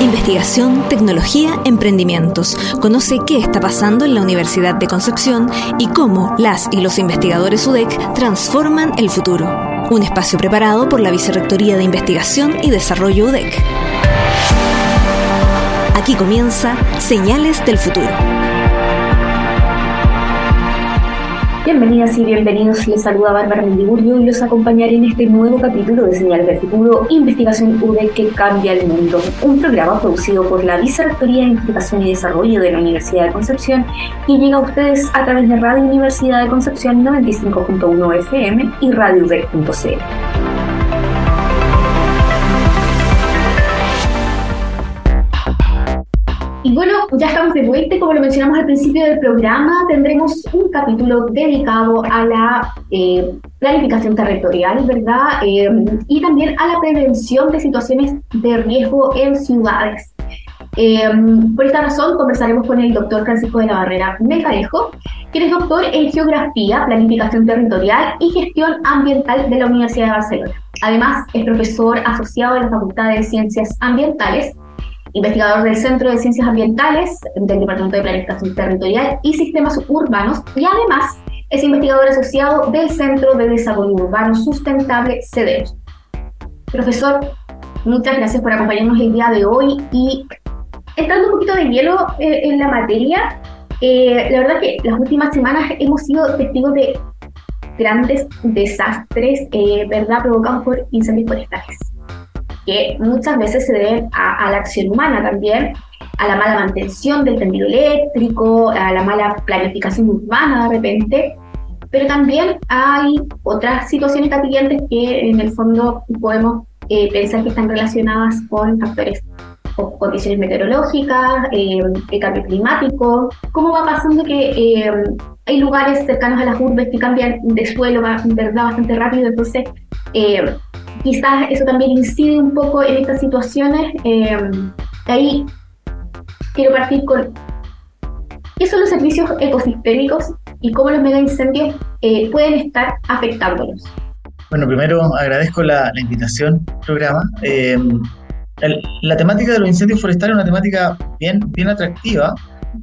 Investigación, tecnología, emprendimientos. Conoce qué está pasando en la Universidad de Concepción y cómo las y los investigadores UDEC transforman el futuro. Un espacio preparado por la Vicerrectoría de Investigación y Desarrollo UDEC. Aquí comienza Señales del Futuro. Bienvenidas y bienvenidos. Les saluda Bárbara Mendigurio y los acompañaré en este nuevo capítulo de Señales del Futuro, Investigación UDEC que cambia el mundo. Un programa producido por la Vicerrectoría de Investigación y Desarrollo de la Universidad de Concepción y llega a ustedes a través de Radio Universidad de Concepción 95.1 FM y RadioUDEC.cl. Y bueno, ya estamos de vuelta como lo mencionamos al principio del programa, tendremos un capítulo dedicado a la eh, planificación territorial, ¿verdad? Eh, y también a la prevención de situaciones de riesgo en ciudades. Eh, por esta razón conversaremos con el doctor Francisco de la Barrera Melgarejo, quien es doctor en Geografía, Planificación Territorial y Gestión Ambiental de la Universidad de Barcelona. Además, es profesor asociado de la Facultad de Ciencias Ambientales investigador del Centro de Ciencias Ambientales del Departamento de Planificación Territorial y Sistemas Urbanos y además es investigador asociado del Centro de Desarrollo Urbano Sustentable CEDEUS. Profesor, muchas gracias por acompañarnos el día de hoy y entrando un poquito de hielo eh, en la materia, eh, la verdad que las últimas semanas hemos sido testigos de grandes desastres, eh, ¿verdad?, provocados por incendios forestales que muchas veces se deben a, la acción humana también, a la mala mantención del tendido eléctrico, a la mala planificación urbana de repente, pero también hay otras situaciones catillantes que en el fondo podemos eh, pensar que están relacionadas con factores o condiciones meteorológicas, eh, el cambio climático, cómo va pasando que eh, hay lugares cercanos a las urbes que cambian de suelo ¿verdad? bastante rápido, entonces quizás eso también incide un poco en estas situaciones. Eh, ahí quiero partir con qué son los servicios ecosistémicos y cómo los mega incendios eh, pueden estar afectándolos. Bueno, primero agradezco la, invitación al programa. Eh, la temática de los incendios forestales es una temática bien, bien atractiva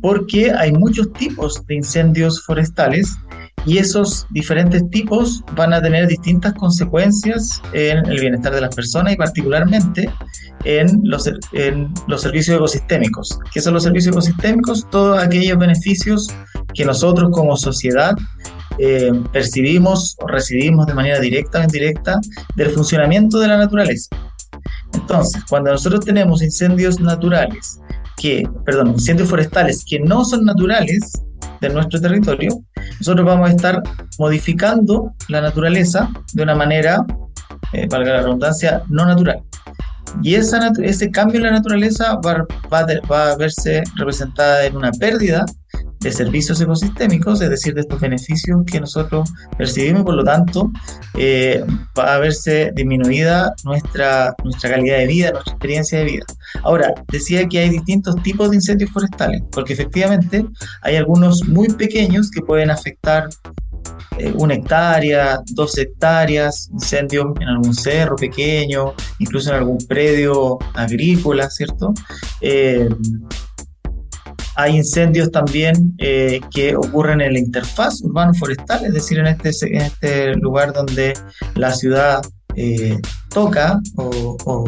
porque hay muchos tipos de incendios forestales y esos diferentes tipos van a tener distintas consecuencias en el bienestar de las personas y particularmente en los, los servicios ecosistémicos. ¿Qué son los servicios ecosistémicos? Todos aquellos beneficios que nosotros como sociedad eh, percibimos o recibimos de manera directa o indirecta del funcionamiento de la naturaleza. Entonces, cuando nosotros tenemos incendios naturales, que, perdón, incendios forestales que no son naturales de nuestro territorio, nosotros vamos a estar modificando la naturaleza de una manera, eh, valga la redundancia, no natural. Y esa, ese cambio en la naturaleza va, va, va a verse representada en una pérdida de servicios ecosistémicos, es decir, de estos beneficios que nosotros percibimos, por lo tanto, eh, va a verse disminuida nuestra, nuestra calidad de vida, nuestra experiencia de vida. Ahora, decía que hay distintos tipos de incendios forestales, porque efectivamente hay algunos muy pequeños que pueden afectar eh, una hectárea, dos hectáreas, incendios en algún cerro pequeño, incluso en algún predio agrícola, ¿cierto? Eh, hay incendios también eh, que ocurren en la interfaz urbano-forestal, es decir, en este, en este lugar donde la ciudad eh, toca o,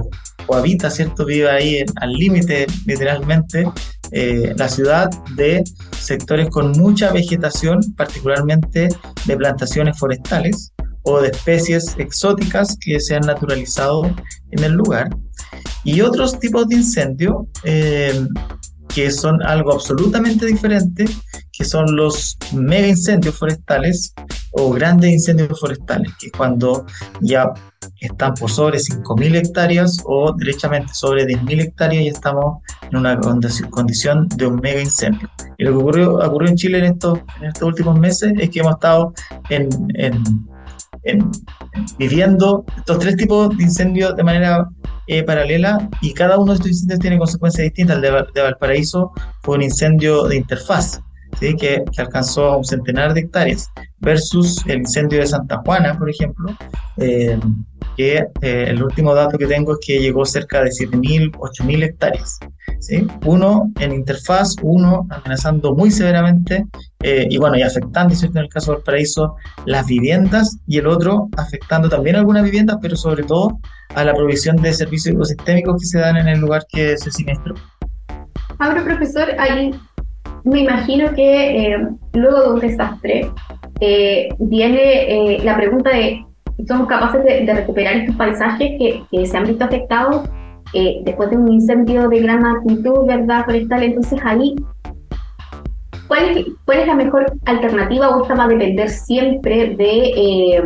habita, ¿cierto? Vive ahí al límite, literalmente, eh, la ciudad de sectores con mucha vegetación, particularmente de plantaciones forestales o de especies exóticas que se han naturalizado en el lugar. Y otros tipos de incendio que son algo absolutamente diferente, que son los mega incendios forestales o grandes incendios forestales, que es cuando ya están por sobre 5.000 hectáreas o derechamente sobre 10.000 hectáreas y estamos en una condición de un mega incendio. Y lo que ocurrió, ocurrió en Chile en estos, en estos últimos meses es que hemos estado en, en, viviendo estos tres tipos de incendios de manera eh, paralela y cada uno de estos incendios tiene consecuencias distintas. El de, Valparaíso fue un incendio de interfaz, ¿sí? que, alcanzó un centenar de hectáreas, versus el incendio de Santa Juana, por ejemplo, eh, que eh, el último dato que tengo es que llegó cerca de 7.000, 8.000 hectáreas. ¿sí? Uno en interfaz, uno amenazando muy severamente eh, y bueno, y afectando, ¿cierto? en el caso del paraíso, las viviendas y el otro afectando también algunas viviendas, pero sobre todo a la provisión de servicios ecosistémicos que se dan en el lugar que se siniestró. Ahora, profesor, ahí me imagino que eh, luego de un desastre viene la pregunta de somos capaces de, recuperar estos paisajes que, que, se han visto afectados eh, después de un incendio de gran magnitud, ¿verdad? Forestal. Entonces ahí, ¿cuál es, cuál es la mejor alternativa o esta va a depender siempre de, eh,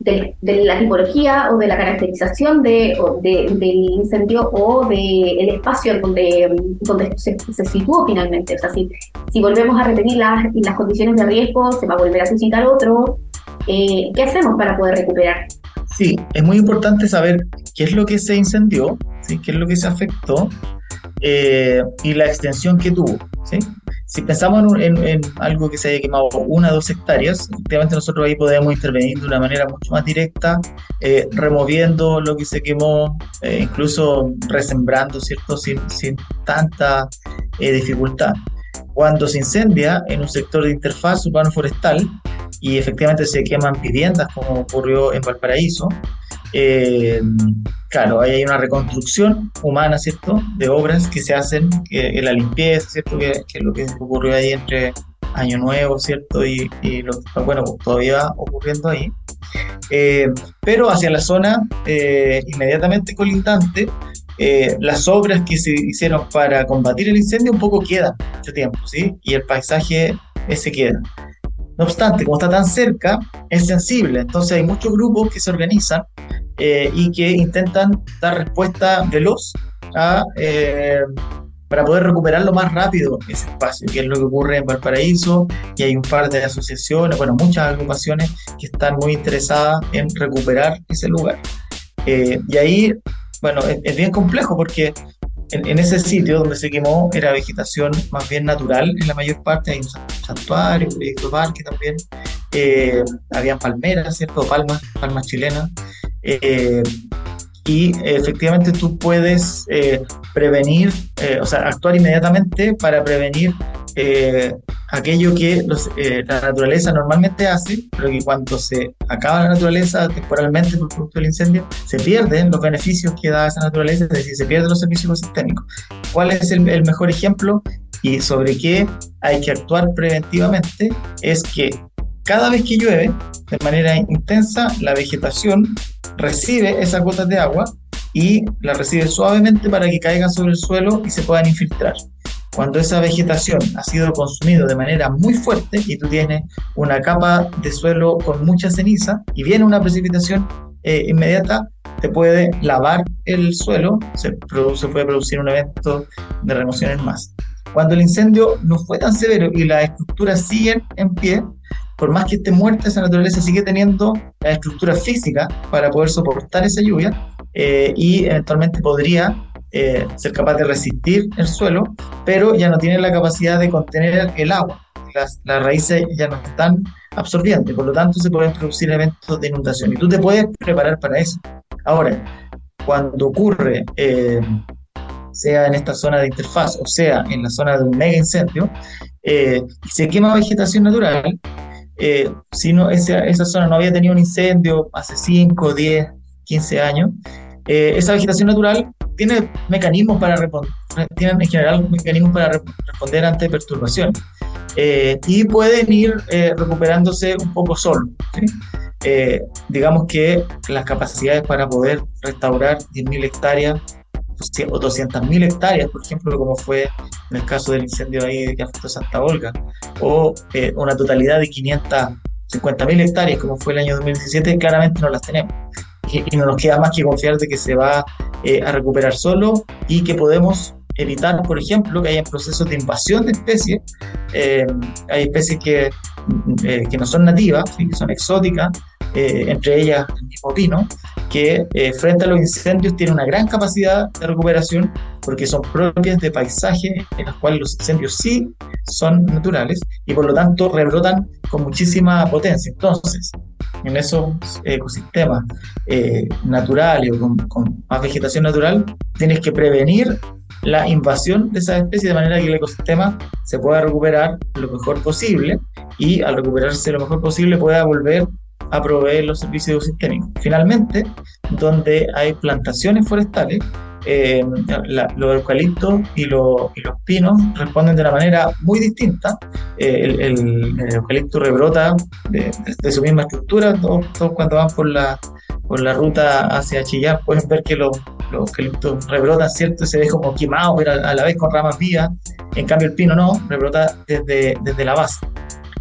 de, la tipología o de la caracterización de, del incendio o del espacio donde, donde se, se, situó finalmente? O sea, si, si volvemos a repetir las, las condiciones de riesgo, se va a volver a suscitar otro eh, ¿qué hacemos para poder recuperar? Sí, es muy importante saber qué es lo que se incendió, ¿sí? qué es lo que se afectó eh, y la extensión que tuvo. ¿sí? Si pensamos en, algo que se haya quemado una o dos hectáreas, efectivamente nosotros ahí podemos intervenir de una manera mucho más directa, eh, removiendo lo que se quemó, incluso resembrando, ¿cierto? Sin, sin tanta dificultad. Cuando se incendia en un sector de interfaz urbano-forestal, y efectivamente se queman viviendas como ocurrió en Valparaíso. Eh, claro, ahí hay una reconstrucción humana, ¿cierto? De obras que se hacen, en la limpieza, ¿cierto? Que, es lo que ocurrió ahí entre Año Nuevo, ¿cierto? Y, lo que bueno, todavía ocurriendo ahí. Eh, pero hacia la zona eh, inmediatamente colindante, las obras que se hicieron para combatir el incendio un poco quedan mucho tiempo, ¿sí? Y el paisaje ese queda. No obstante, como está tan cerca, es sensible. Entonces hay muchos grupos que se organizan eh, y que intentan dar respuesta veloz a, eh, para poder recuperarlo más rápido ese espacio, que es lo que ocurre en Valparaíso, y hay un par de asociaciones, bueno, muchas agrupaciones que están muy interesadas en recuperar ese lugar. Eh, y ahí, bueno, es, bien complejo porque en, ese sitio donde se quemó era vegetación más bien natural en la mayor parte, hay un santuario, un proyecto parque también, eh, habían palmeras, ¿cierto? Palmas, palmas chilenas. Eh, y efectivamente tú puedes eh, prevenir, o sea, actuar inmediatamente para prevenir aquello que la naturaleza normalmente hace, pero que cuando se acaba la naturaleza temporalmente por producto del incendio, se pierden los beneficios que da esa naturaleza, es decir, se pierden los servicios ecosistémicos. ¿Cuál es el, el mejor ejemplo? y sobre qué hay que actuar preventivamente es que cada vez que llueve de manera intensa, la vegetación recibe esas gotas de agua y la recibe suavemente para que caigan sobre el suelo y se puedan infiltrar. Cuando esa vegetación ha sido consumida de manera muy fuerte y tú tienes una capa de suelo con mucha ceniza y viene una precipitación eh, inmediata, te puede lavar el suelo, se, se puede producir un evento de remoción en masa. Cuando el incendio no fue tan severo y las estructuras siguen en pie, por más que esté muerta, esa naturaleza sigue teniendo la estructura física para poder soportar esa lluvia eh, y eventualmente podría eh, ser capaz de resistir el suelo, pero ya no tiene la capacidad de contener el agua. Las, las raíces ya no están absorbiendo, por lo tanto se pueden producir eventos de inundación y tú te puedes preparar para eso. Ahora, cuando ocurre eh, sea en esta zona de interfaz o sea en la zona de un mega incendio, eh, se quema vegetación natural, eh, si no, esa, esa, zona no había tenido un incendio hace 5, 10, 15 años, eh, esa vegetación natural tiene mecanismos para tienen en general mecanismos para responder ante perturbaciones y pueden ir recuperándose un poco solo. digamos que las capacidades para poder restaurar 10.000 hectáreas o 200.000 hectáreas, por ejemplo, como fue en el caso del incendio ahí que afectó Santa Olga, o eh, una totalidad de 550.000 hectáreas, como fue el año 2017, claramente no las tenemos. Y, no nos queda más que confiar de que se va eh, a recuperar solo y que podemos evitar, por ejemplo, que haya procesos de invasión de especies. Eh, hay especies que, que no son nativas, que son exóticas, entre ellas el mismo pino, que eh, frente a los incendios tiene una gran capacidad de recuperación porque son propias de paisajes en los cuales los incendios sí son naturales y por lo tanto rebrotan con muchísima potencia. Entonces, en esos ecosistemas eh, naturales o con, más vegetación natural, tienes que prevenir la invasión de esas especies de manera que el ecosistema se pueda recuperar lo mejor posible y al recuperarse lo mejor posible pueda volver a proveer los servicios ecosistémicos. Finalmente, donde hay plantaciones forestales, eh, los eucaliptos y, los pinos responden de una manera muy distinta. Eh, el, eucalipto rebrota de, su misma estructura, todos, cuando van por la, por la ruta hacia Chillán pueden ver que los, eucaliptos rebrotan, ¿cierto? Se ve como quemado, pero a, la vez con ramas vivas. En cambio, el pino no, rebrota desde, desde la base.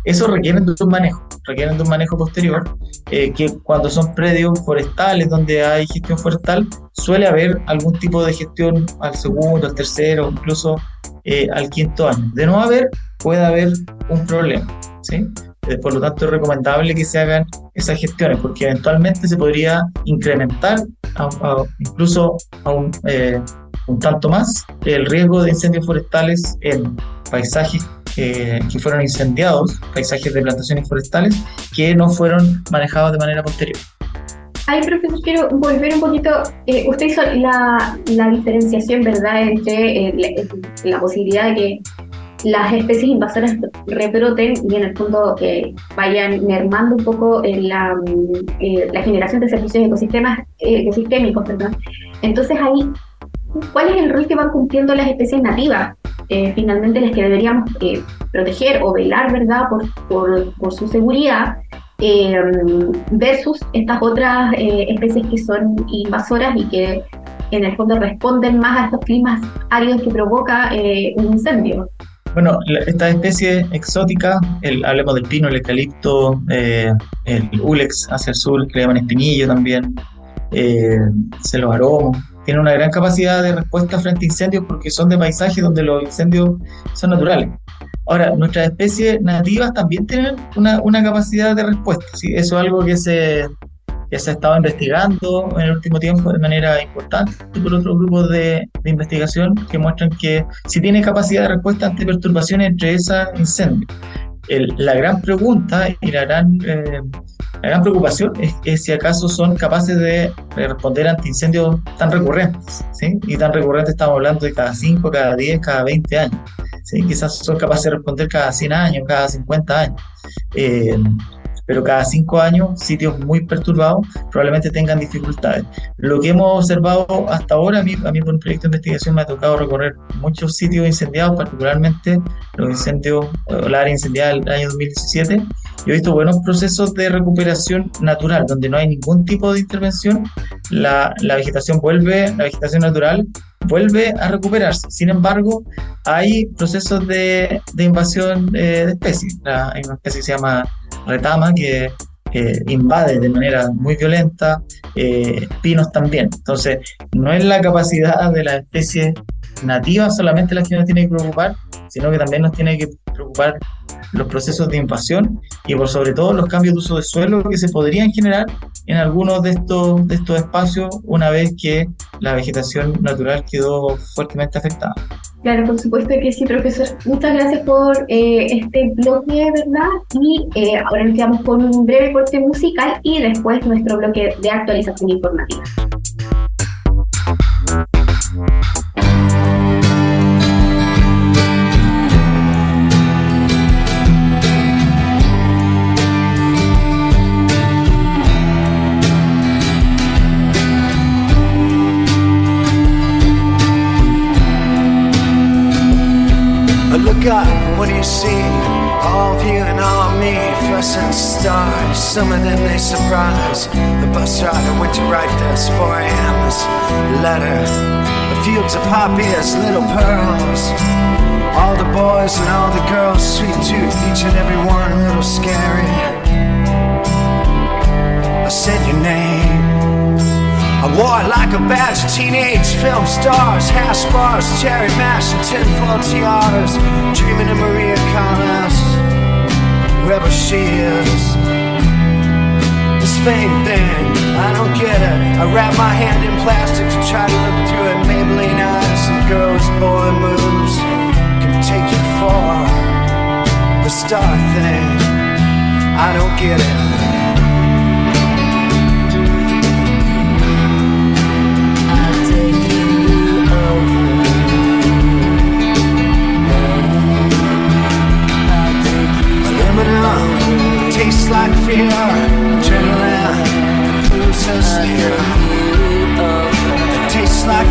Eso requiere de un manejo, requieren de un manejo posterior, eh, que cuando son predios forestales donde hay gestión forestal, suele haber algún tipo de gestión al segundo, al tercero, incluso eh, al quinto año. De no haber, puede haber un problema. ¿sí? Eh, por lo tanto, es recomendable que se hagan esas gestiones, porque eventualmente se podría incrementar incluso a un, un tanto más el riesgo de incendios forestales en paisajes que fueron incendiados, paisajes de plantaciones forestales, que no fueron manejados de manera posterior. Ahí, profesor, quiero volver un poquito. Eh, usted hizo la, la, diferenciación, ¿verdad?, entre eh, la, posibilidad de que las especies invasoras rebroten y en el fondo eh, vayan mermando un poco la, la, generación de servicios ecosistemas, ecosistémicos. Perdón. Entonces, ahí, ¿cuál es el rol que van cumpliendo las especies nativas? Eh, finalmente las que deberíamos eh, proteger o velar, ¿verdad?, por, por, su seguridad, eh, versus estas otras especies que son invasoras y que en el fondo responden más a estos climas áridos que provoca un incendio. Bueno, estas especies exóticas, el, hablemos del pino, el eucalipto, el ulex hacia el sur, que le llaman espinillo también, eh, aromos, tienen una gran capacidad de respuesta frente a incendios porque son de paisajes donde los incendios son naturales. Ahora, nuestras especies nativas también tienen una, una capacidad de respuesta. ¿sí? Eso es algo que se, que se ha estado investigando en el último tiempo de manera importante por otros grupos de, de investigación que muestran que si tiene capacidad de respuesta ante perturbaciones entre esos incendios. La gran pregunta y la gran eh, la gran preocupación es, si acaso son capaces de responder ante incendios tan recurrentes, ¿sí? Y tan recurrentes estamos hablando de cada 5, cada 10, cada 20 años, ¿sí? Quizás son capaces de responder cada 100 años, cada 50 años. Eh, pero cada cinco años sitios muy perturbados probablemente tengan dificultades. Lo que hemos observado hasta ahora, a mí, a mí por un proyecto de investigación me ha tocado recorrer muchos sitios incendiados, particularmente los incendios, la área incendiada del año 2017, yo he visto buenos procesos de recuperación natural, donde no hay ningún tipo de intervención, la, la vegetación vuelve, la vegetación natural vuelve a recuperarse. Sin embargo, hay procesos de, de invasión eh, de especies. hay una especie que se llama retama que invade de manera muy violenta, eh, pinos también. Entonces, no es la capacidad de las especies nativas solamente las que nos tiene que preocupar, sino que también nos tiene que preocupar los procesos de invasión y por sobre todo los cambios de uso de suelo que se podrían generar en algunos de estos, de estos espacios una vez que la vegetación natural quedó fuertemente afectada. Claro, por supuesto que sí, profesor. Muchas gracias por eh, este bloque, ¿verdad? Y eh, ahora nos quedamos con un breve corte musical y después nuestro bloque de actualización informativa. See? All of you and all of me, fluorescent stars. Some of them they surprise. The bus driver went to write this 4 a.m. This letter. The fields of poppies, little pearls. All the boys and all the girls, sweet tooth, each and every one It like a badge of teenage film stars, hash bars, cherry mash, and tinfoil tiaras. Dreaming of Maria Callas, whoever she is. This fame thing I don't get it. I wrap my hand in plastic to try to look through it. Maybelline eyes and girls, boy moves can take you far. The star thing, I don't get it. Near. It tastes like.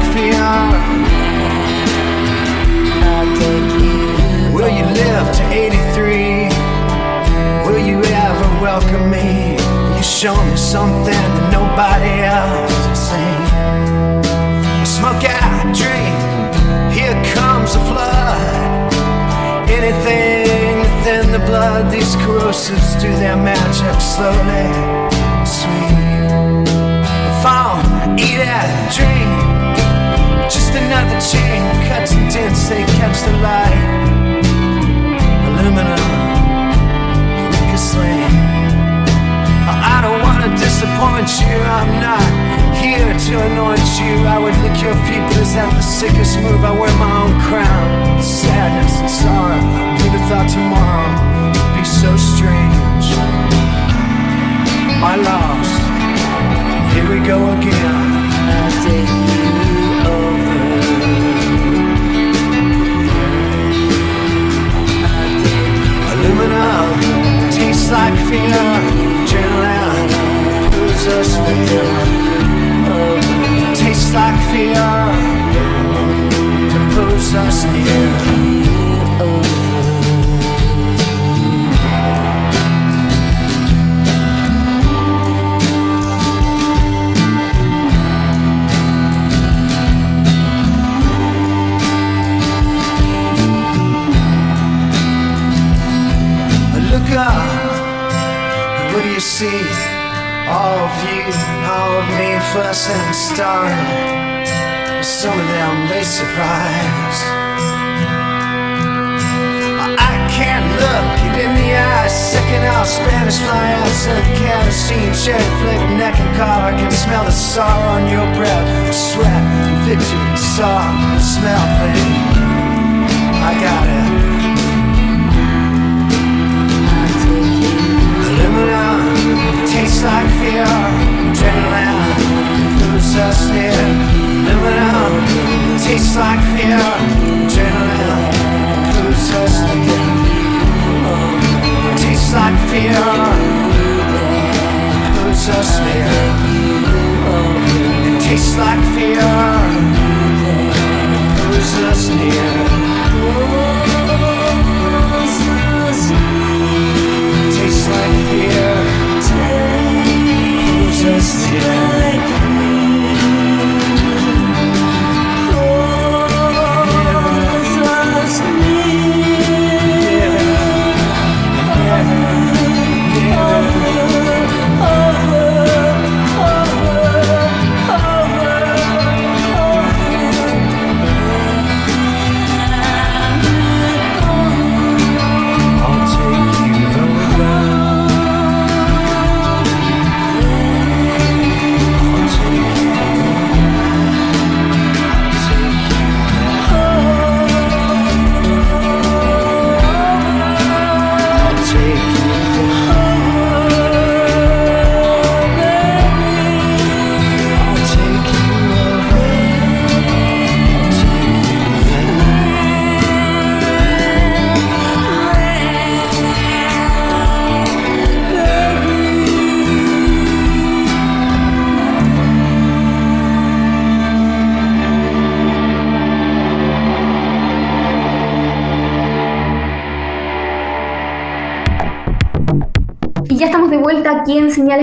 Will you live to 83? Will you ever welcome me? You show me something that nobody else? Smoke out, drink. Here comes a flood. Anything the blood, these corrosives do their magic slowly, sweet. Phone, eat it, drink. Just another chain cuts and dents, they catch the light. Aluminum, Lucas I don't wanna disappoint you, I'm not here to anoint you. I would lick your feet, but is that the sickest move? I wear my own crown. Sadness and sorrow. Who'd have thought tomorrow would be so strange? My lost. Here we go again. I take you over. Aluminum tastes like fear. Adrenaline pulls us tastes like fear to pulls us near. Look up, what do you see? All of you all of me first and starting. Some of them they surprise. I can't look it in the eyes. Second out Spanish fly ass and kerosene, cherry flick, neck and collar. I can smell the sorrow on your breath, sweat, victory, song, smell thing. I got it. Tastes like fear. Adrenaline moves us near. Aluminum tastes like fear. Adrenaline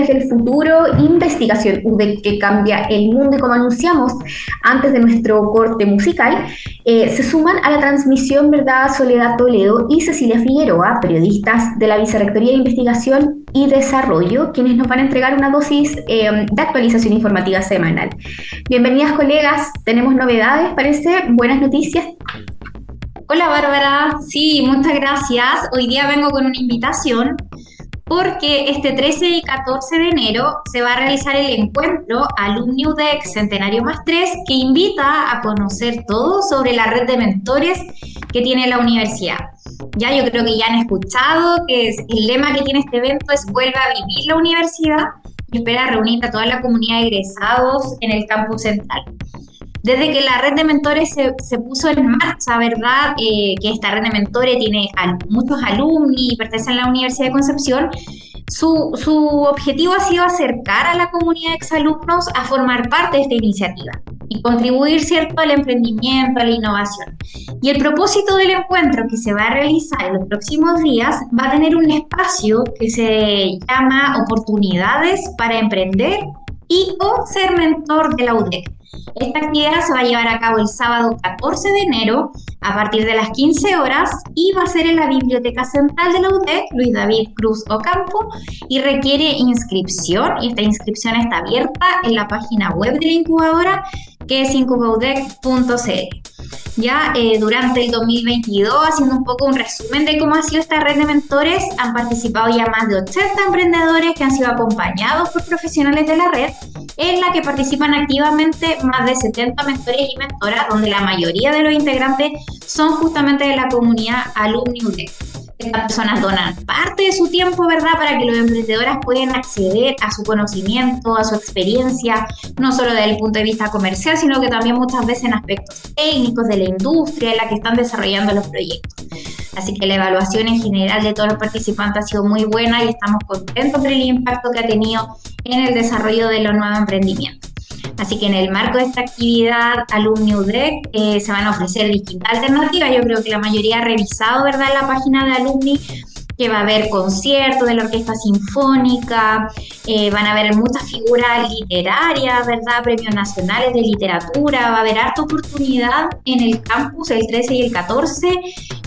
Del Futuro, investigación UDEC que cambia el mundo y como anunciamos antes de nuestro corte musical, eh, se suman a la transmisión, ¿verdad? Soledad Toledo y Cecilia Figueroa, periodistas de la Vicerrectoría de Investigación y Desarrollo, quienes nos van a entregar una dosis eh, de actualización informativa semanal. Bienvenidas colegas, tenemos novedades, parece, buenas noticias. Hola Bárbara, sí, muchas gracias. Hoy día vengo con una invitación porque este 13 y 14 de enero se va a realizar el encuentro Alumni UDEC Centenario más 3 que invita a conocer todo sobre la red de mentores que tiene la universidad. Ya yo creo que ya han escuchado que el lema que tiene este evento es vuelve a vivir la universidad y espera reunir a toda la comunidad de egresados en el campus central. Desde que la red de mentores se, puso en marcha, ¿verdad? Eh, que esta red de mentores tiene muchos alumnos y pertenece a la Universidad de Concepción, su, su, objetivo ha sido acercar a la comunidad de exalumnos a formar parte de esta iniciativa y contribuir, ¿cierto?, al emprendimiento, a la innovación. Y el propósito del encuentro que se va a realizar en los próximos días va a tener un espacio que se llama Oportunidades para Emprender y o ser mentor de la UDEC. Esta actividad se va a llevar a cabo el sábado 14 de enero a partir de las 15 horas y va a ser en la Biblioteca Central de la UDEC, Luis David Cruz Ocampo, y requiere inscripción. Y esta inscripción está abierta en la página web de la incubadora que es incubaudec.cl ya eh, durante el 2022, haciendo un poco un resumen de cómo ha sido esta red de mentores, han participado ya más de 80 emprendedores que han sido acompañados por profesionales de la red, en la que participan activamente más de 70 mentores y mentoras, donde la mayoría de los integrantes son justamente de la comunidad Alumni estas personas donan parte de su tiempo, ¿verdad?, para que los emprendedores puedan acceder a su conocimiento, a su experiencia, no solo desde el punto de vista comercial, sino que también muchas veces en aspectos técnicos de la industria en la que están desarrollando los proyectos. Así que la evaluación en general de todos los participantes ha sido muy buena y estamos contentos por el impacto que ha tenido en el desarrollo de los nuevos emprendimientos. Así que en el marco de esta actividad Alumni UDEC eh, se van a ofrecer distintas alternativas. Yo creo que la mayoría ha revisado, ¿verdad?, la página de Alumni que va a haber conciertos de la Orquesta Sinfónica, eh, van a haber muchas figuras literarias, ¿verdad? Premios nacionales de literatura, va a haber harta oportunidad en el campus el 13 y el 14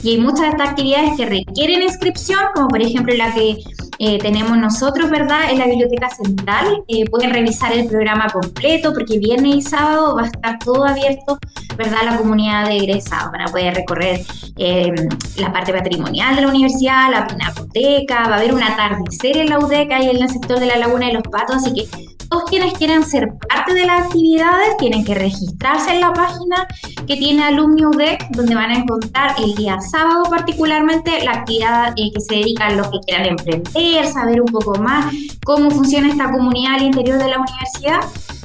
y hay muchas de estas actividades que requieren inscripción, como por ejemplo la que eh, tenemos nosotros, ¿verdad? En la Biblioteca Central. Eh, pueden revisar el programa completo porque viernes y sábado va a estar todo abierto, ¿verdad? La comunidad de egresados para poder recorrer eh, la parte patrimonial de la universidad, la pinacoteca, va a haber un atardecer en la UDECA y en el sector de la Laguna de los Patos, así que todos quienes quieran ser parte de las actividades tienen que registrarse en la página que tiene Alumni UDEC, donde van a encontrar el día sábado particularmente la actividad que se dedica a los que quieran emprender saber un poco más cómo funciona esta comunidad al interior de la universidad.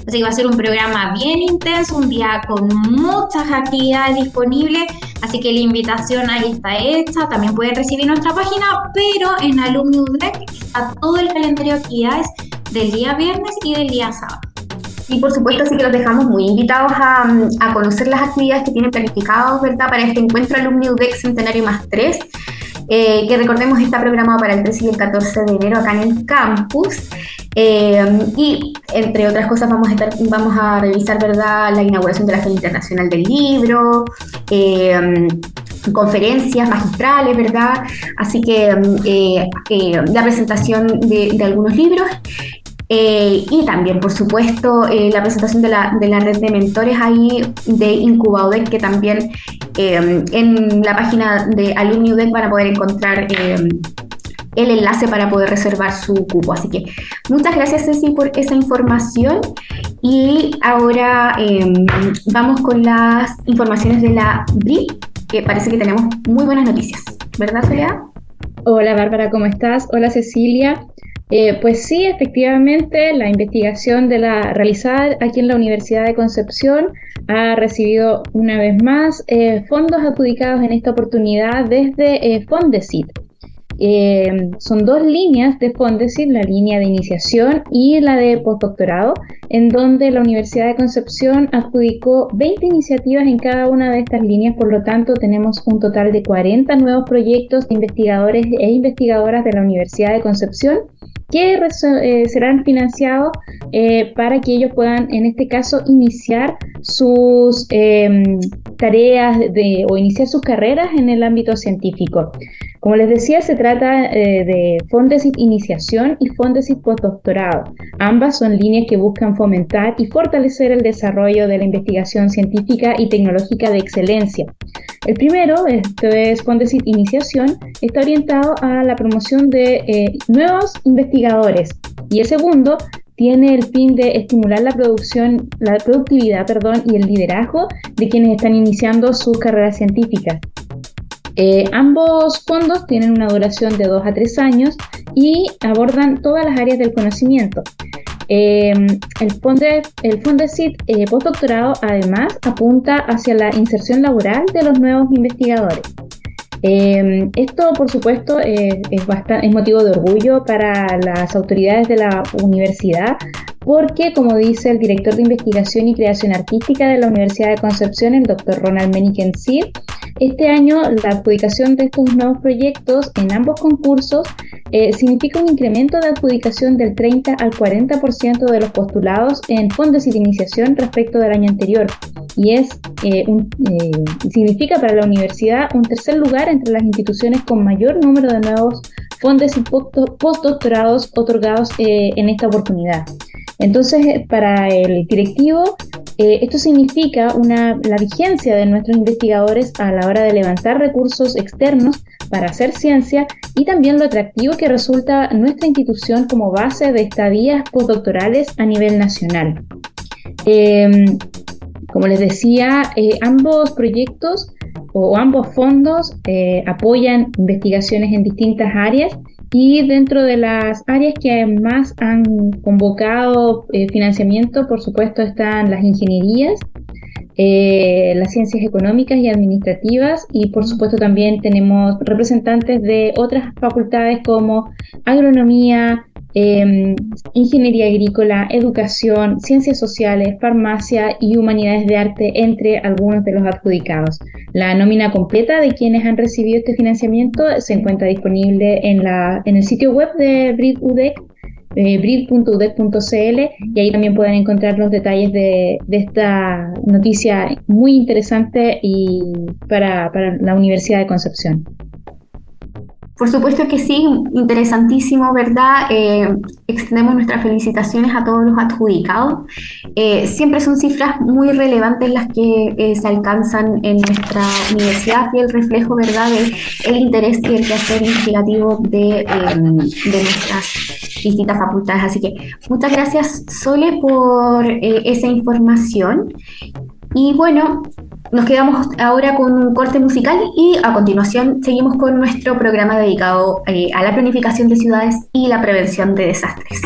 Así que va a ser un programa bien intenso, un día con muchas actividades disponibles. Así que la invitación ahí está hecha. También pueden recibir nuestra página, pero en Alumni está todo el calendario de actividades del día viernes y del día sábado. Y por supuesto, así que los dejamos muy invitados a, a conocer las actividades que tienen planificados, ¿verdad? Para este encuentro Alumni UDEC Centenario más 3 eh, que recordemos está programado para el 13 y el 14 de enero acá en el campus. Eh, y entre otras cosas vamos a, vamos a revisar ¿verdad? la inauguración de la Feria Internacional del Libro, eh, conferencias magistrales, ¿verdad? Así que la presentación de algunos libros eh, y también, por supuesto, eh, la presentación de la, de la, red de mentores ahí de Incubaudet, que también eh, en la página de AlumniUDEC van a poder encontrar el enlace para poder reservar su cupo. Así que muchas gracias, Ceci, por esa información. Y ahora vamos con las informaciones de la BRI, que parece que tenemos muy buenas noticias. ¿Verdad, Soledad? Hola, Bárbara, ¿cómo estás? Hola, Cecilia. Eh, pues sí, efectivamente, la investigación de la realizada aquí en la Universidad de Concepción ha recibido una vez más eh, fondos adjudicados en esta oportunidad desde eh, Fondesit. Eh, son dos líneas de Fondesit, la línea de iniciación y la de postdoctorado, en donde la Universidad de Concepción adjudicó 20 iniciativas en cada una de estas líneas, por lo tanto tenemos un total de 40 nuevos proyectos de investigadores e investigadoras de la Universidad de Concepción que eh, serán financiados eh, para que ellos puedan, en este caso, iniciar sus em, tareas de, o iniciar sus carreras en el ámbito científico. Como les decía, se trata eh, de Fondesit Iniciación y Fondesit Postdoctorado. Ambas son líneas que buscan fomentar y fortalecer el desarrollo de la investigación científica y tecnológica de excelencia. El primero, esto es Fondesit Iniciación, está orientado a la promoción de eh, nuevos investigadores y el segundo tiene el fin de estimular la producción, la productividad, perdón, y el liderazgo de quienes están iniciando sus carreras científicas. Eh, ambos fondos tienen una duración de 2 a 3 años y abordan todas las áreas del conocimiento. Eh, el, Fonde, el Fondesit eh, Postdoctorado además apunta hacia la inserción laboral de los nuevos investigadores. esto, por supuesto, es, es motivo de orgullo para las autoridades de la universidad porque, como dice el director de investigación y creación artística de la Universidad de Concepción, el doctor Ronald Meniken-Sir, este año la adjudicación de estos nuevos proyectos en ambos concursos eh, significa un incremento de adjudicación del 30 al 40% de los postulados en fondos de iniciación respecto del año anterior. Y es eh, eh, significa para la universidad un tercer lugar entre las instituciones con mayor número de nuevos fondos y postdoctorados otorgados en esta oportunidad. Entonces, eh, para el directivo, eh, esto significa la vigencia de nuestros investigadores a la hora de levantar recursos externos para hacer ciencia y también lo atractivo que resulta nuestra institución como base de estadías postdoctorales a nivel nacional. Em, como les decía, eh, ambos proyectos o ambos fondos apoyan investigaciones en distintas áreas y dentro de las áreas que más han convocado eh, financiamiento, por supuesto, están las ingenierías, eh, las ciencias económicas y administrativas y por supuesto también tenemos representantes de otras facultades como agronomía, Em, ingeniería agrícola, educación, ciencias sociales, farmacia y humanidades de arte, entre algunos de los adjudicados. La nómina completa de quienes han recibido este financiamiento se encuentra disponible en, la, en el sitio web de BRID UDEC eh, y ahí también pueden encontrar los detalles de, esta noticia muy interesante y para la Universidad de Concepción. Por supuesto que sí, interesantísimo, ¿verdad? Eh, extendemos nuestras felicitaciones a todos los adjudicados. Eh, siempre son cifras muy relevantes las que eh, se alcanzan en nuestra universidad y el reflejo, ¿verdad?, del interés y el quehacer investigativo de nuestras distintas facultades. Así que muchas gracias, Sole, por esa información. Y bueno, nos quedamos ahora con un corte musical y a continuación seguimos con nuestro programa dedicado eh, a la planificación de ciudades y la prevención de desastres.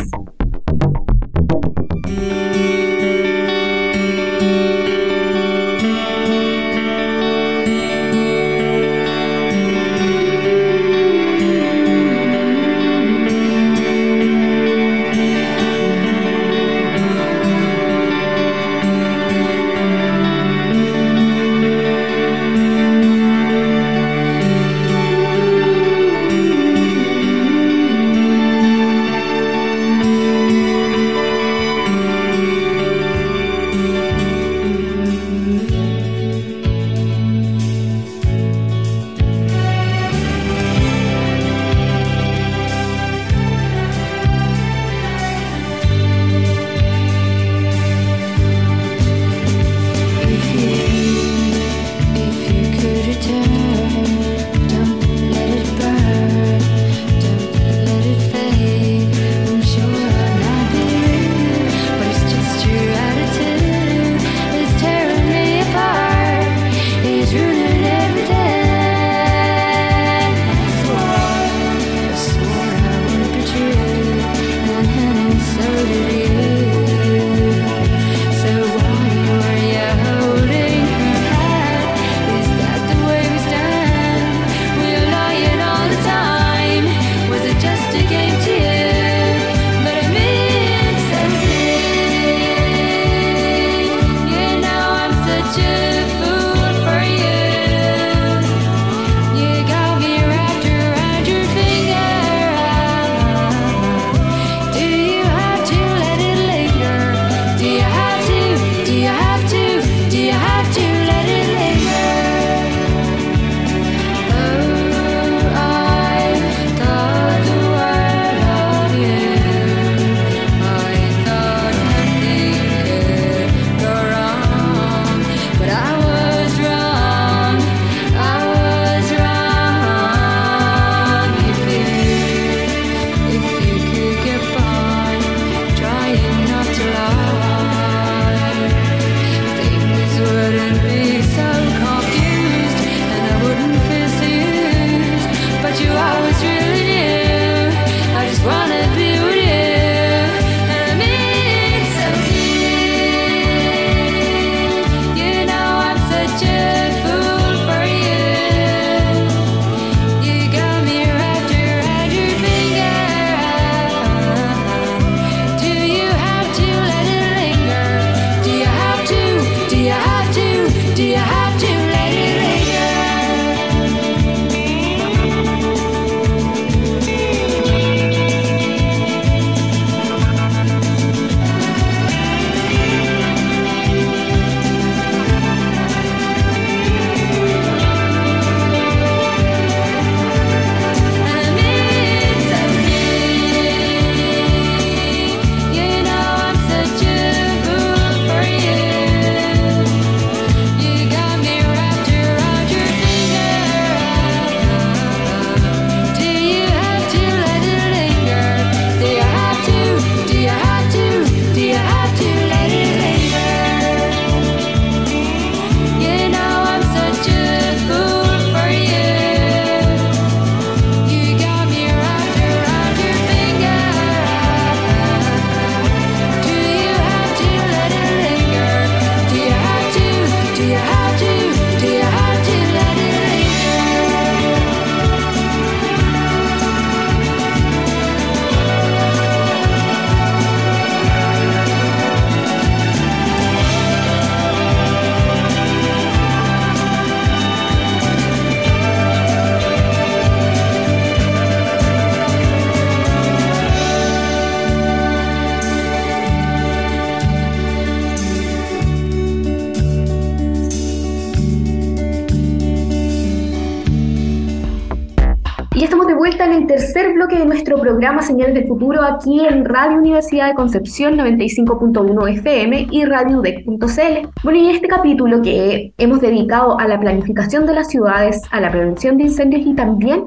Programa Señales del Futuro aquí en Radio Universidad de Concepción 95.1 FM y radiodec.cl. Bueno, y este capítulo que hemos dedicado a la planificación de las ciudades, a la prevención de incendios y también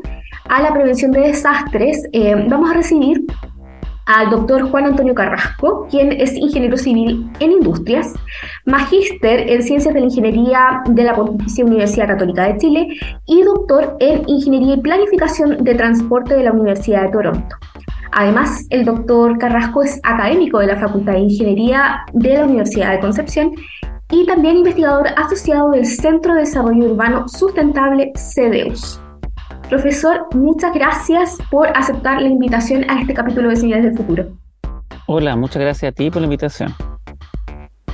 a la prevención de desastres, eh, vamos a recibir al doctor Juan Antonio Carrasco, quien es ingeniero civil en industrias, magíster en ciencias de la ingeniería de la Pontificia Universidad Católica de Chile y doctor en ingeniería y planificación de transporte de la Universidad de Toronto. Además, el doctor Carrasco es académico de la Facultad de Ingeniería de la Universidad de Concepción y también investigador asociado del Centro de Desarrollo Urbano Sustentable CEDEUS. Profesor, muchas gracias por aceptar la invitación a este capítulo de Señales del Futuro. Hola, muchas gracias a ti por la invitación.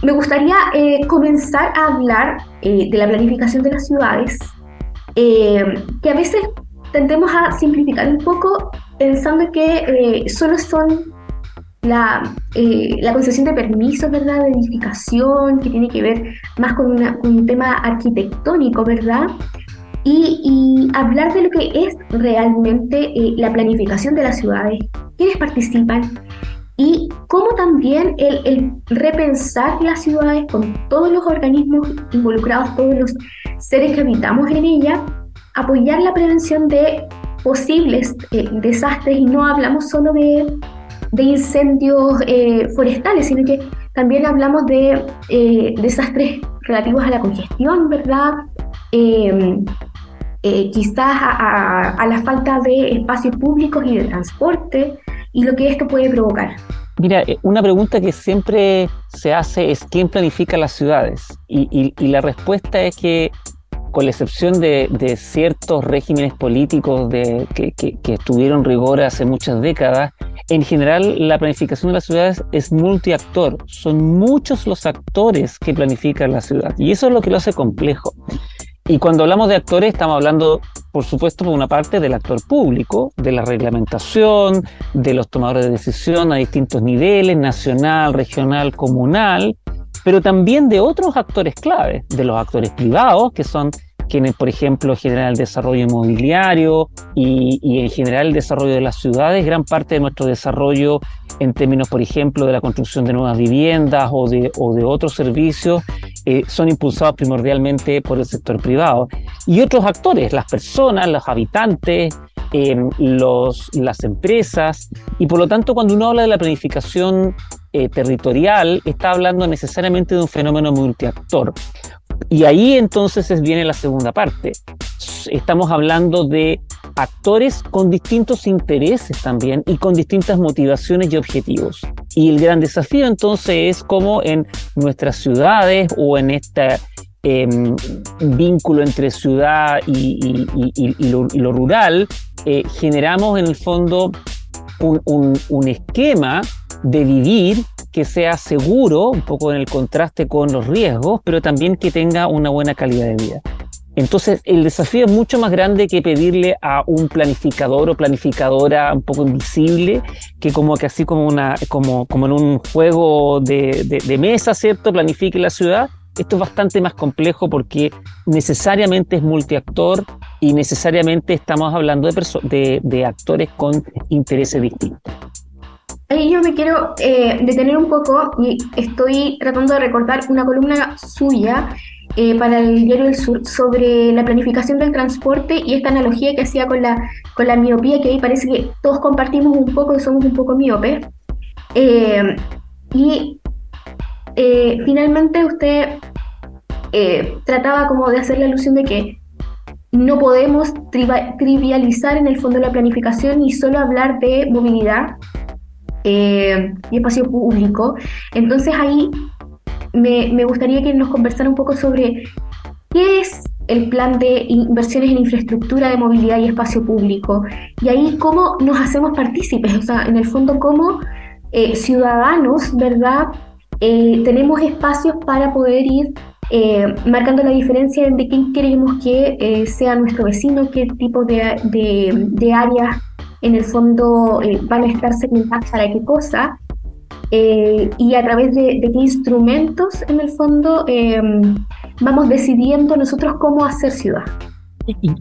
Me gustaría eh, comenzar a hablar eh, de la planificación de las ciudades, eh, que a veces tendemos a simplificar un poco pensando que solo son la, la, concesión de permisos, ¿verdad? De edificación, que tiene que ver más con, con un tema arquitectónico, ¿verdad? Y, hablar de lo que es realmente eh, la planificación de las ciudades, quiénes participan y cómo también el, repensar las ciudades con todos los organismos involucrados, todos los seres que habitamos en ella, apoyar la prevención de posibles eh, desastres y no hablamos solo de, incendios eh, forestales, sino que también hablamos de desastres relativos a la congestión, ¿verdad? Eh, quizás a, la falta de espacios públicos y de transporte y lo que esto puede provocar. Mira, eh, una pregunta que siempre se hace es quién planifica las ciudades y, la respuesta es que con la excepción de, ciertos regímenes políticos de, que, que, tuvieron rigor hace muchas décadas, en general la planificación de las ciudades es multiactor, son muchos los actores que planifican la ciudad y eso es lo que lo hace complejo. Y cuando hablamos de actores, estamos hablando, por supuesto, por una parte del actor público, de la reglamentación, de los tomadores de decisión a distintos niveles, nacional, regional, comunal, pero también de otros actores clave, de los actores privados, que son quienes, por ejemplo, generan el desarrollo inmobiliario y, en general el desarrollo de las ciudades, gran parte de nuestro desarrollo en términos, por ejemplo, de la construcción de nuevas viviendas o de, o de otros servicios, eh, son impulsados primordialmente por el sector privado. Y otros actores, las personas, los habitantes, em, los, las empresas, y por lo tanto cuando uno habla de la planificación eh, territorial, está hablando necesariamente de un fenómeno multiactor. Y ahí entonces viene la segunda parte. Estamos hablando de actores con distintos intereses también y con distintas motivaciones y objetivos. Y el gran desafío entonces es cómo en nuestras ciudades o en este vínculo entre ciudad y, lo, rural, eh, generamos en el fondo un, un esquema de vivir que sea seguro, un poco en el contraste con los riesgos, pero también que tenga una buena calidad de vida. Entonces, el desafío es mucho más grande que pedirle a un planificador o planificadora un poco invisible, que como que así como, una, como, como en un juego de, mesa, ¿cierto? Planifique la ciudad. Esto es bastante más complejo porque necesariamente es multiactor y necesariamente estamos hablando de, de, de actores con intereses distintos. Ahí yo me quiero eh, detener un poco y estoy tratando de recordar una columna suya eh, para el Diario del Sur sobre la planificación del transporte y esta analogía que hacía con la, con la miopía, que ahí parece que todos compartimos un poco y somos un poco miopes. Eh, y finalmente usted trataba como de hacer la alusión de que no podemos trivializar en el fondo la planificación y solo hablar de movilidad eh, y espacio público. Entonces ahí me, gustaría que nos conversara un poco sobre qué es el plan de inversiones en infraestructura de movilidad y espacio público. Y ahí cómo nos hacemos partícipes, o sea, en el fondo cómo eh, ciudadanos, ¿verdad? Eh, tenemos espacios para poder ir marcando la diferencia de quién queremos que sea nuestro vecino, qué tipo de, de, de áreas en el fondo eh, van a estar segmentadas para qué cosa eh, y a través de, qué instrumentos en el fondo em, vamos decidiendo nosotros cómo hacer ciudad.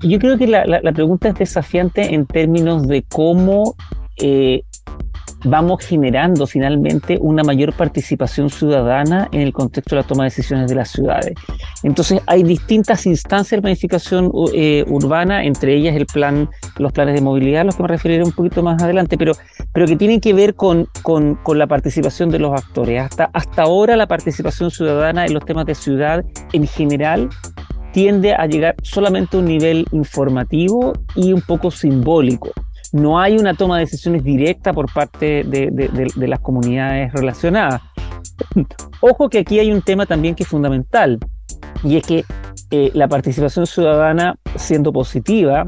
Yo creo que la, la, pregunta es desafiante en términos de cómo eh, vamos generando finalmente una mayor participación ciudadana en el contexto de la toma de decisiones de las ciudades. Entonces hay distintas instancias de planificación eh, urbana, entre ellas el plan, los planes de movilidad, a los que me referiré un poquito más adelante, pero, pero que tienen que ver con, con, la participación de los actores. Hasta, hasta ahora la participación ciudadana en los temas de ciudad en general tiende a llegar solamente a un nivel informativo y un poco simbólico no hay una toma de decisiones directa por parte de, las comunidades relacionadas. Ojo que aquí hay un tema también que es fundamental, y es que eh, la participación ciudadana, siendo positiva,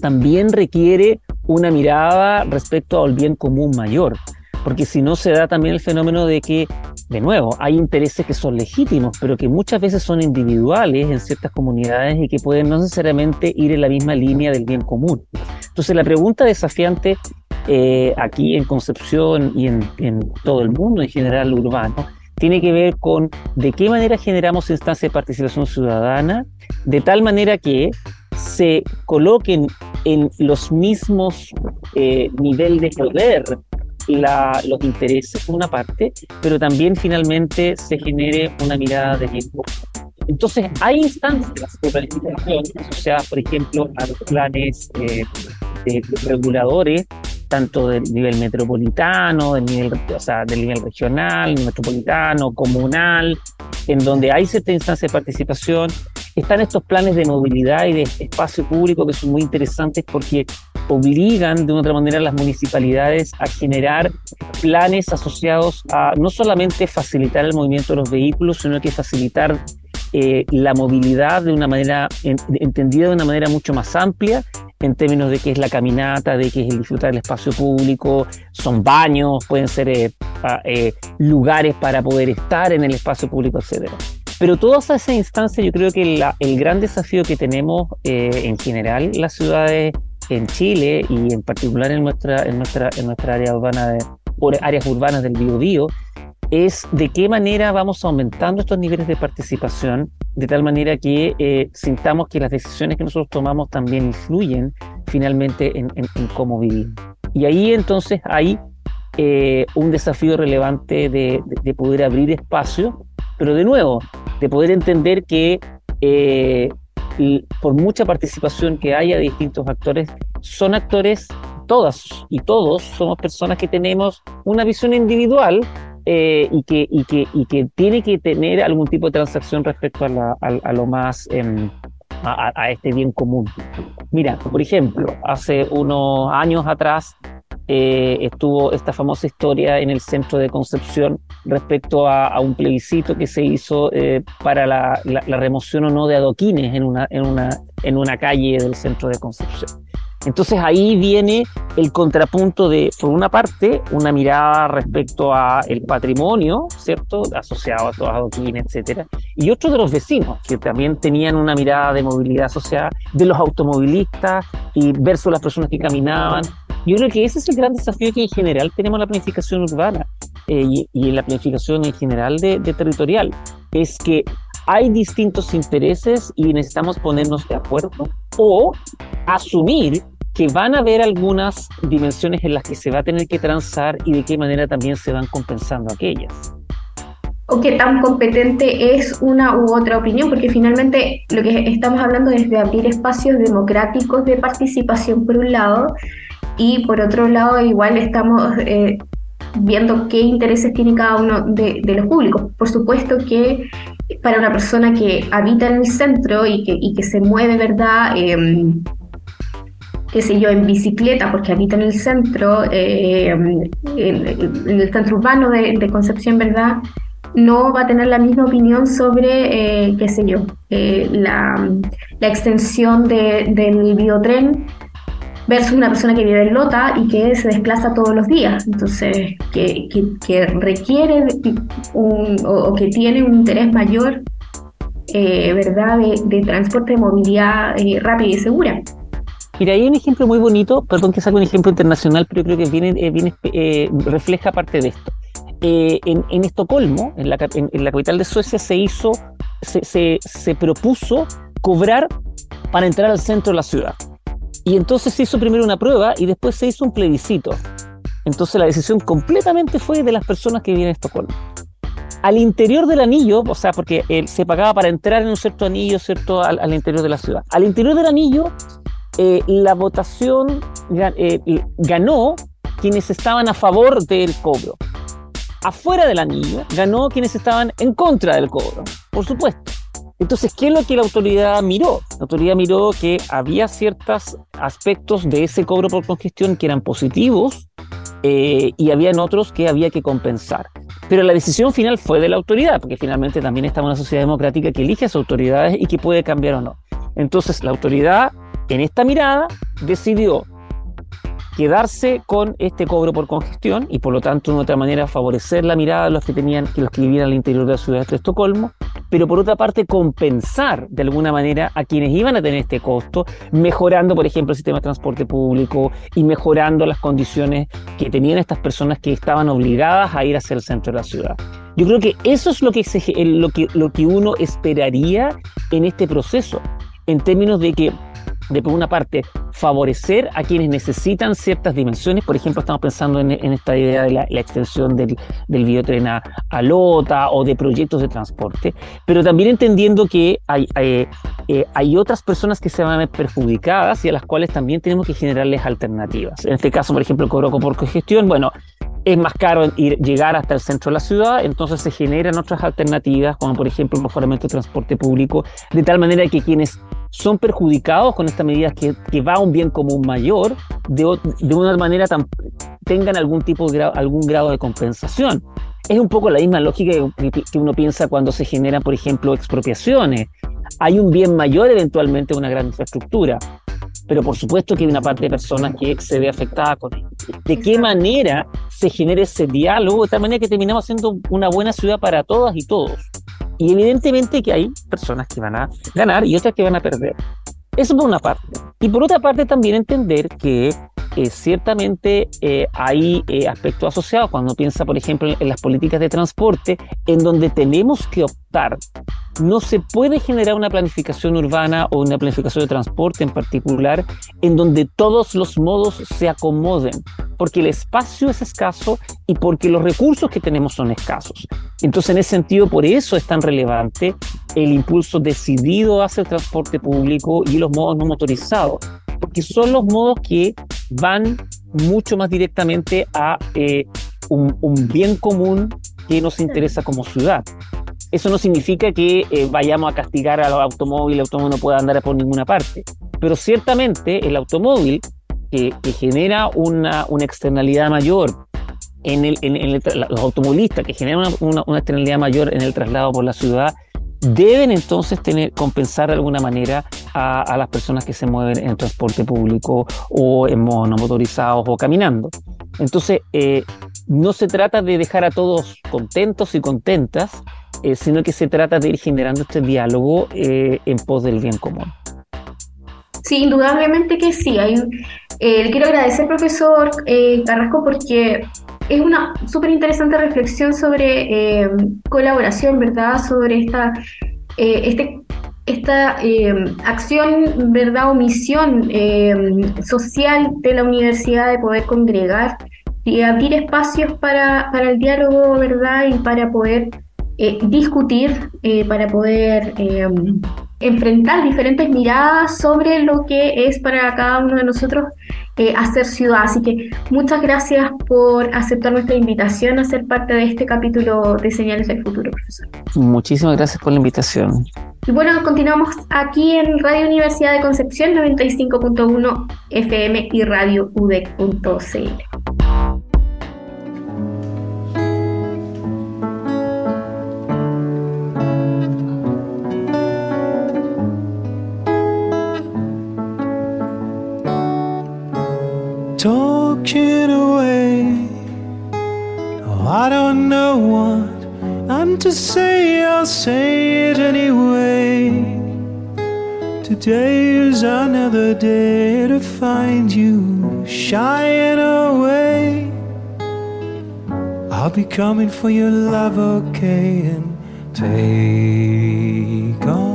también requiere una mirada respecto al bien común mayor, porque si no se da también el fenómeno de que, de nuevo, hay intereses que son legítimos, pero que muchas veces son individuales en ciertas comunidades y que pueden no necesariamente ir en la misma línea del bien común. Entonces la pregunta desafiante eh, aquí en Concepción y en, todo el mundo en general urbano tiene que ver con de qué manera generamos instancias de participación ciudadana de tal manera que se coloquen en los mismos eh, niveles de poder los intereses una parte, pero también finalmente se genere una mirada de tiempo. Entonces, hay instancias de planificación asociadas, por ejemplo, a los planes eh, de reguladores, tanto del nivel metropolitano, del nivel, o sea, del nivel regional, metropolitano, comunal, en donde hay cierta instancia de participación. Están estos planes de movilidad y de espacio público que son muy interesantes porque obligan de una otra manera a las municipalidades a generar planes asociados a no solamente facilitar el movimiento de los vehículos, sino que facilitar eh, la movilidad de una manera entendida de una manera mucho más amplia en términos de qué es la caminata, de qué es el disfrutar del espacio público, son baños, pueden ser eh, eh, lugares para poder estar en el espacio público, etcétera. Pero todas esas instancias, yo creo que el gran desafío que tenemos en general las ciudades en Chile y en particular en nuestra, en nuestra, en nuestra área urbana de, áreas urbanas del Biobío es de qué manera vamos aumentando estos niveles de participación, de tal manera que eh, sintamos que las decisiones que nosotros tomamos también influyen finalmente en, cómo vivimos. Y ahí entonces hay eh, un desafío relevante de, poder abrir espacio, pero de nuevo, de poder entender que eh, por mucha participación que haya de distintos actores, son actores todas y todos somos personas que tenemos una visión individual eh, y, que, y, que, y que tiene que tener algún tipo de transacción respecto a, la, a, lo más, em, a, a, este bien común. Mira, por ejemplo, hace unos años atrás eh, estuvo esta famosa historia en el centro de Concepción respecto a, un plebiscito que se hizo eh, para la, la, remoción o no de adoquines en una, en, una, en una calle del centro de Concepción. Entonces ahí viene el contrapunto de, por una parte, una mirada respecto a el patrimonio, ¿cierto? Asociado a los adoquines, etcétera, y otro de los vecinos, que también tenían una mirada de movilidad asociada, de los automovilistas y versus las personas que caminaban. Yo creo que ese es el gran desafío que en general tenemos en la planificación urbana eh, y, en la planificación en general de, de territorial, es que hay distintos intereses y necesitamos ponernos de acuerdo o asumir que van a haber algunas dimensiones en las que se va a tener que transar y de qué manera también se van compensando aquellas. O qué tan competente es una u otra opinión, porque finalmente lo que estamos hablando es de abrir espacios democráticos de participación por un lado y por otro lado igual estamos eh, viendo qué intereses tiene cada uno de, los públicos. Por supuesto que para una persona que habita en el centro y que, y que se mueve, ¿verdad? Eh, qué sé yo, en bicicleta, porque habita en el centro, eh, en, el centro urbano de, Concepción, ¿verdad? No va a tener la misma opinión sobre, eh, qué sé yo, eh, la, extensión del biotren versus una persona que vive en Lota y que se desplaza todos los días. Entonces, que, que, requiere un, o, que tiene un interés mayor, ¿verdad?, de, de, transporte de movilidad rápida y segura. Mira, hay un ejemplo muy bonito, perdón que saque un ejemplo internacional, pero creo que viene, eh, viene eh, refleja parte de esto. Eh, en, Estocolmo, en la, en, la, capital de Suecia, se hizo, se, se, propuso cobrar para entrar al centro de la ciudad. Y entonces se hizo primero una prueba y después se hizo un plebiscito. Entonces la decisión completamente fue de las personas que viven en Estocolmo. Al interior del anillo, o sea, porque se pagaba para entrar en un cierto anillo, ¿cierto? Al, al, interior de la ciudad. Al interior del anillo eh, la votación eh, ganó quienes estaban a favor del cobro. Afuera del anillo ganó quienes estaban en contra del cobro, por supuesto. Entonces, ¿qué es lo que la autoridad miró? La autoridad miró que había ciertos aspectos de ese cobro por congestión que eran positivos eh, y habían otros que había que compensar. Pero la decisión final fue de la autoridad, porque finalmente también estamos en una sociedad democrática que elige a sus autoridades y que puede cambiar o no. Entonces, la autoridad en esta mirada decidió quedarse con este cobro por congestión y por lo tanto de otra manera favorecer la mirada de los que tenían que los que vivían al interior de la ciudad de Estocolmo, pero por otra parte compensar de alguna manera a quienes iban a tener este costo, mejorando por ejemplo el sistema de transporte público y mejorando las condiciones que tenían estas personas que estaban obligadas a ir hacia el centro de la ciudad. Yo creo que eso es lo que, lo que, lo que uno esperaría en este proceso, en términos de que de por una parte favorecer a quienes necesitan ciertas dimensiones, por ejemplo estamos pensando en, esta idea de la, extensión del, del biotren a, Lota o de proyectos de transporte, pero también entendiendo que hay, hay, eh, hay, otras personas que se van a ver perjudicadas y a las cuales también tenemos que generarles alternativas. En este caso, por ejemplo, el cobro por cogestión, bueno, es más caro ir, llegar hasta el centro de la ciudad, entonces se generan otras alternativas, como por ejemplo el mejoramiento de transporte público, de tal manera que quienes son perjudicados con esta medida que, que va a un bien común mayor, de, de una manera tan, tengan algún tipo de algún grado de compensación. Es un poco la misma lógica que, que uno piensa cuando se generan, por ejemplo, expropiaciones. Hay un bien mayor eventualmente una gran infraestructura pero por supuesto que hay una parte de personas que se ve afectada con esto. ¿De qué manera se genera ese diálogo de tal manera que terminamos siendo una buena ciudad para todas y todos? Y evidentemente que hay personas que van a ganar y otras que van a perder. Eso por una parte. Y por otra parte también entender que eh, ciertamente eh, hay eh, aspectos asociados cuando piensa, por ejemplo, en, las políticas de transporte, en donde tenemos que optar. No se puede generar una planificación urbana o una planificación de transporte en particular en donde todos los modos se acomoden, porque el espacio es escaso y porque los recursos que tenemos son escasos. Entonces, en ese sentido, por eso es tan relevante el impulso decidido hacia el transporte público y los modos no motorizados porque son los modos que van mucho más directamente a eh, un, bien común que nos interesa como ciudad. Eso no significa que eh, vayamos a castigar al automóvil, el automóvil no pueda andar por ninguna parte, pero ciertamente el automóvil que, genera una, una, externalidad mayor en, el, en, los automovilistas que generan una, una, externalidad mayor en el traslado por la ciudad, deben entonces tener, compensar de alguna manera a, las personas que se mueven en transporte público o en motorizados o caminando. Entonces, eh, no se trata de dejar a todos contentos y contentas, eh, sino que se trata de ir generando este diálogo eh, en pos del bien común. Sí, indudablemente que sí. Hay, le quiero agradecer, profesor Carrasco, porque es una súper interesante reflexión sobre colaboración, ¿verdad? Sobre esta, este esta eh, acción, verdad o misión eh, social de la universidad de poder congregar y abrir espacios para, para el diálogo, verdad, y para poder eh, discutir, para poder enfrentar diferentes miradas sobre lo que es para cada uno de nosotros eh, hacer ciudad. Así que muchas gracias por aceptar nuestra invitación a ser parte de este capítulo de Señales del Futuro, profesor. Muchísimas gracias por la invitación. Y bueno, continuamos aquí en Radio Universidad de Concepción 95.1 FM y Radio UDEC.cl. talking away. Oh, I don't know what I'm to say, I'll say it anyway. Today is another day to find you shying away. I'll be coming for your love, okay, and take on.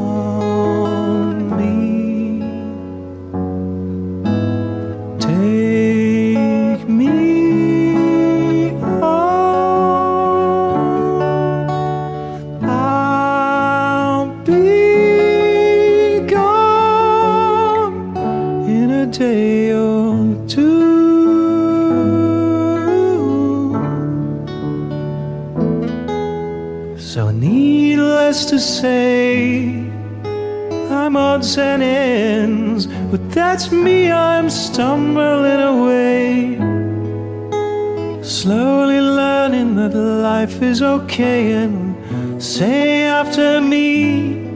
And ends. But that's me, I'm stumbling away. Slowly learning that life is okay, and say after me.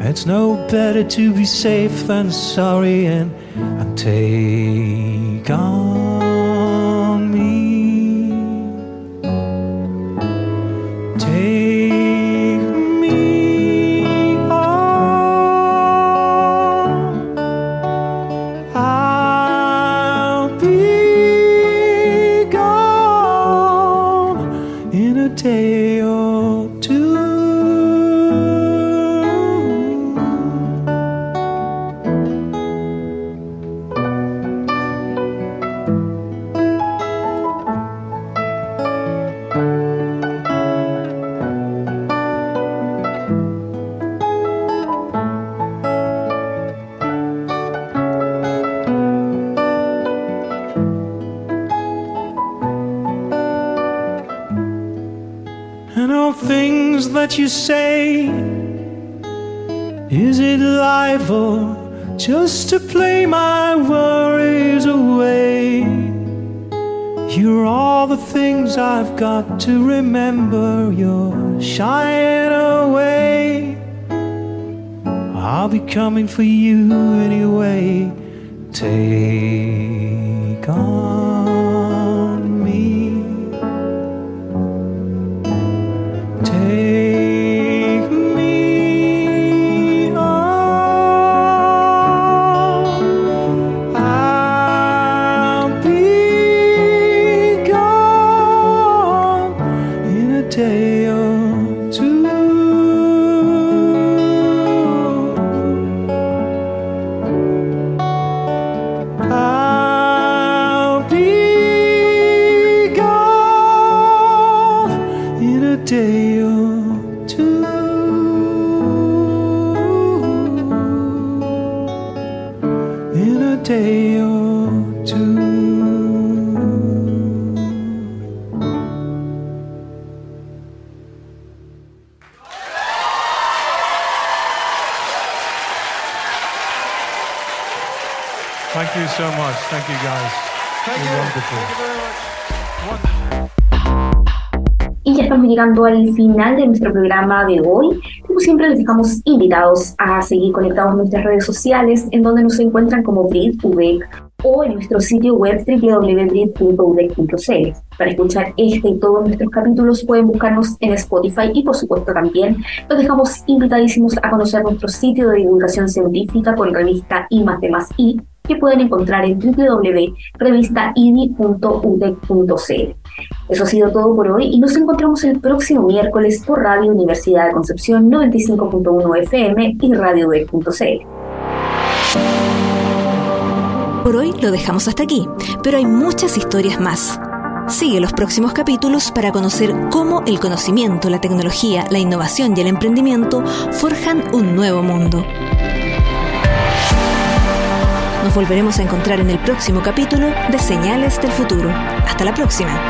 It's no better to be safe than sorry, and, and take on. To remember. You're away. I'll be coming for you day or two. Thank you so much. Thank you guys. Thank You're you. Wonderful. Thank you very much. Estamos llegando al final de nuestro programa de hoy. siempre, les dejamos invitados a seguir conectados en nuestras redes sociales, en donde nos encuentran como BRID o en nuestro sitio web www.udec.cl. Para escuchar este y todos nuestros capítulos pueden buscarnos en Spotify y por supuesto también los dejamos invitadísimos a conocer nuestro sitio de divulgación científica con revista I más de más I que pueden encontrar en www.revistaidi.udec.cl. Eso ha sido todo por hoy y nos encontramos el próximo miércoles por Radio Universidad de Concepción 95.1 FM y radioudec.cl. Por hoy lo dejamos hasta aquí, pero hay muchas historias más. Sigue los próximos capítulos para conocer cómo el conocimiento, la tecnología, la innovación y el emprendimiento forjan un nuevo mundo. Volveremos a encontrar en el próximo capítulo de Señales del Futuro. Hasta la próxima.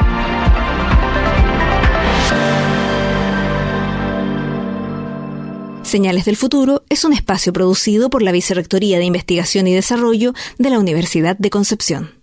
Señales del Futuro es un espacio producido por la Vicerrectoría de Investigación y Desarrollo de la Universidad de Concepción.